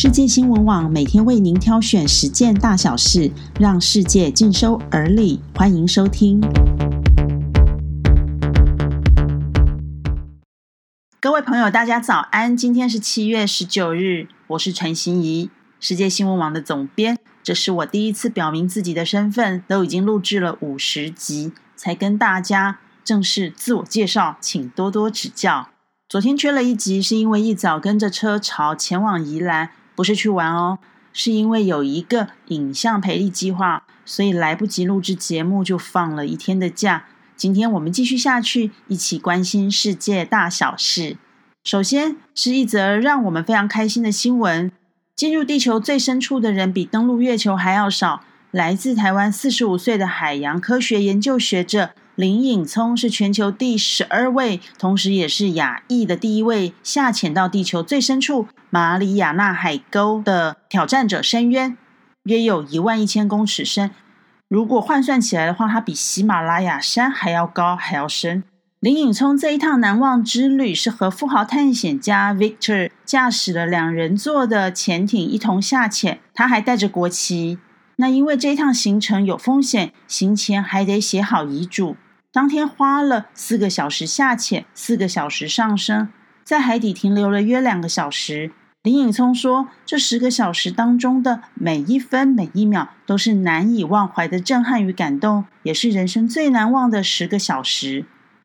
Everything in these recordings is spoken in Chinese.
世界新闻网每天为您挑选十件大小事，让世界尽收耳里。欢迎收听。各位朋友，大家早安！今天是七月十九日，我是陈心怡，世界新闻网的总编。这是我第一次表明自己的身份，都已经录制了五十集，才跟大家正式自我介绍，请多多指教。昨天缺了一集，是因为一早跟着车潮前往宜兰。不是去玩哦，是因为有一个影像培力计划，所以来不及录制节目，就放了一天的假。今天我们继续下去，一起关心世界大小事。首先是一则让我们非常开心的新闻：进入地球最深处的人比登陆月球还要少。来自台湾四十五岁的海洋科学研究学者。林颖聪是全球第十二位，同时也是亚裔的第一位下潜到地球最深处马里亚纳海沟的挑战者深渊，约有一万一千公尺深。如果换算起来的话，它比喜马拉雅山还要高，还要深。林颖聪这一趟难忘之旅是和富豪探险家 Victor 驾驶了两人座的潜艇一同下潜，他还带着国旗。那因为这一趟行程有风险，行前还得写好遗嘱。当天花了四个小时下潜，四个小时上升，在海底停留了约两个小时。林颖聪说：“这十个小时当中的每一分每一秒都是难以忘怀的震撼与感动，也是人生最难忘的十个小时。”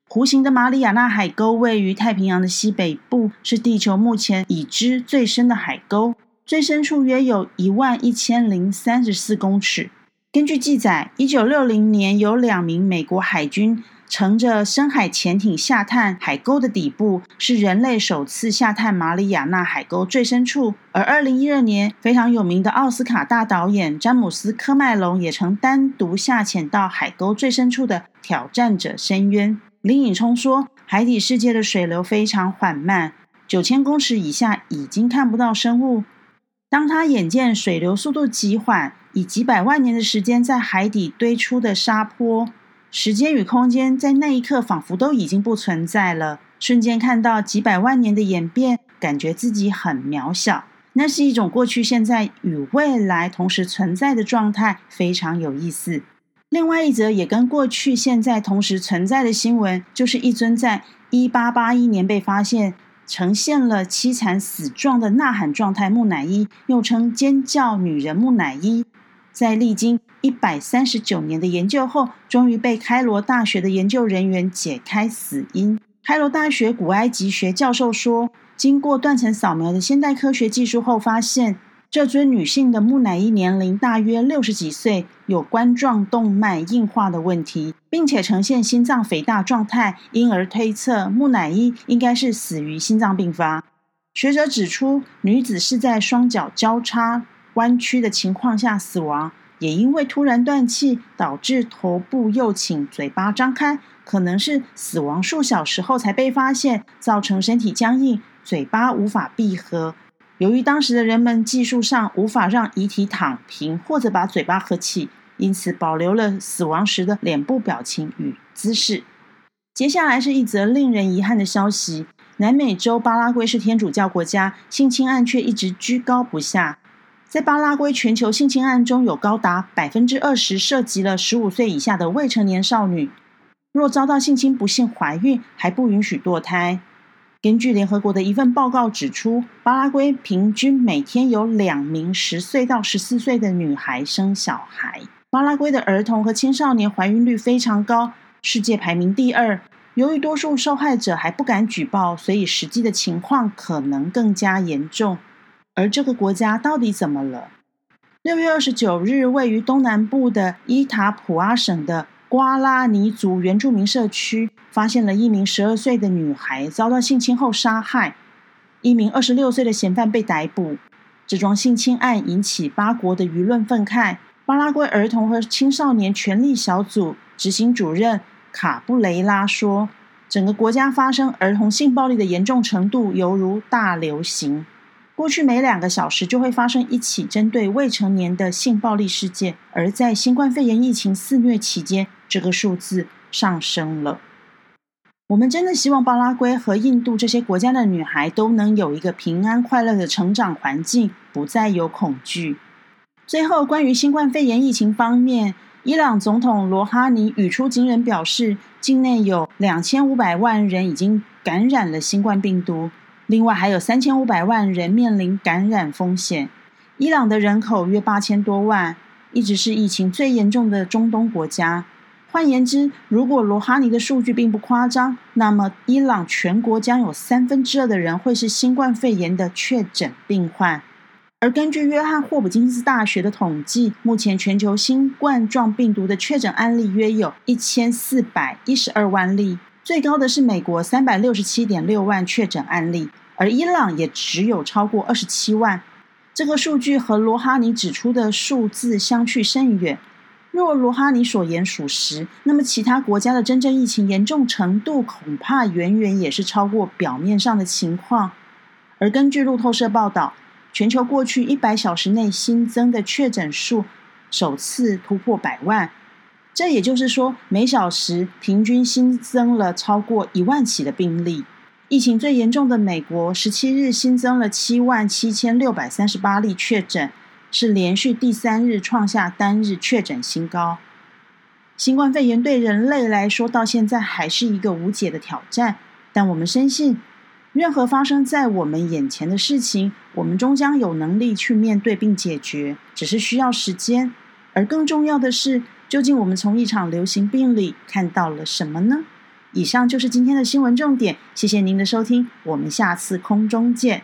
弧形的马里亚纳海沟位于太平洋的西北部，是地球目前已知最深的海沟，最深处约有一万一千零三十四公尺。根据记载，一九六零年有两名美国海军乘着深海潜艇下探海沟的底部，是人类首次下探马里亚纳海沟最深处。而二零一二年，非常有名的奥斯卡大导演詹姆斯·科麦隆也曾单独下潜到海沟最深处的挑战者深渊。林颖聪说：“海底世界的水流非常缓慢，九千公尺以下已经看不到生物。当他眼见水流速度极缓。”以几百万年的时间在海底堆出的沙坡，时间与空间在那一刻仿佛都已经不存在了。瞬间看到几百万年的演变，感觉自己很渺小。那是一种过去、现在与未来同时存在的状态，非常有意思。另外一则也跟过去、现在同时存在的新闻，就是一尊在一八八一年被发现。呈现了凄惨死状的呐喊状态木乃伊，又称尖叫女人木乃伊，在历经一百三十九年的研究后，终于被开罗大学的研究人员解开死因。开罗大学古埃及学教授说，经过断层扫描的现代科学技术后，发现。这尊女性的木乃伊年龄大约六十几岁，有冠状动脉硬化的问题，并且呈现心脏肥大状态，因而推测木乃伊应该是死于心脏病发。学者指出，女子是在双脚交叉弯曲的情况下死亡，也因为突然断气导致头部右倾、嘴巴张开，可能是死亡数小时后才被发现，造成身体僵硬，嘴巴无法闭合。由于当时的人们技术上无法让遗体躺平或者把嘴巴合起，因此保留了死亡时的脸部表情与姿势。接下来是一则令人遗憾的消息：南美洲巴拉圭是天主教国家，性侵案却一直居高不下。在巴拉圭，全球性侵案中有高达百分之二十涉及了十五岁以下的未成年少女。若遭到性侵，不幸怀孕，还不允许堕胎。根据联合国的一份报告指出，巴拉圭平均每天有两名十岁到十四岁的女孩生小孩。巴拉圭的儿童和青少年怀孕率非常高，世界排名第二。由于多数受害者还不敢举报，所以实际的情况可能更加严重。而这个国家到底怎么了？六月二十九日，位于东南部的伊塔普阿省的。瓜拉尼族原住民社区发现了一名十二岁的女孩遭到性侵后杀害，一名二十六岁的嫌犯被逮捕。这桩性侵案引起八国的舆论愤慨。巴拉圭儿童和青少年权利小组执行主任卡布雷拉说：“整个国家发生儿童性暴力的严重程度犹如大流行。”过去每两个小时就会发生一起针对未成年的性暴力事件，而在新冠肺炎疫情肆虐期间，这个数字上升了。我们真的希望巴拉圭和印度这些国家的女孩都能有一个平安快乐的成长环境，不再有恐惧。最后，关于新冠肺炎疫情方面，伊朗总统罗哈尼语出惊人，表示境内有两千五百万人已经感染了新冠病毒，另外还有三千五百万人面临感染风险。伊朗的人口约八千多万，一直是疫情最严重的中东国家。换言之，如果罗哈尼的数据并不夸张，那么伊朗全国将有三分之二的人会是新冠肺炎的确诊病患。而根据约翰霍普金斯大学的统计，目前全球新冠状病毒的确诊案例约有一千四百一十二万例，最高的是美国三百六十七点六万确诊案例，而伊朗也只有超过二十七万。这个数据和罗哈尼指出的数字相去甚远。若罗哈尼所言属实，那么其他国家的真正疫情严重程度恐怕远远也是超过表面上的情况。而根据路透社报道，全球过去一百小时内新增的确诊数首次突破百万，这也就是说，每小时平均新增了超过一万起的病例。疫情最严重的美国，十七日新增了七万七千六百三十八例确诊。是连续第三日创下单日确诊新高。新冠肺炎对人类来说到现在还是一个无解的挑战，但我们深信，任何发生在我们眼前的事情，我们终将有能力去面对并解决，只是需要时间。而更重要的是，究竟我们从一场流行病里看到了什么呢？以上就是今天的新闻重点，谢谢您的收听，我们下次空中见。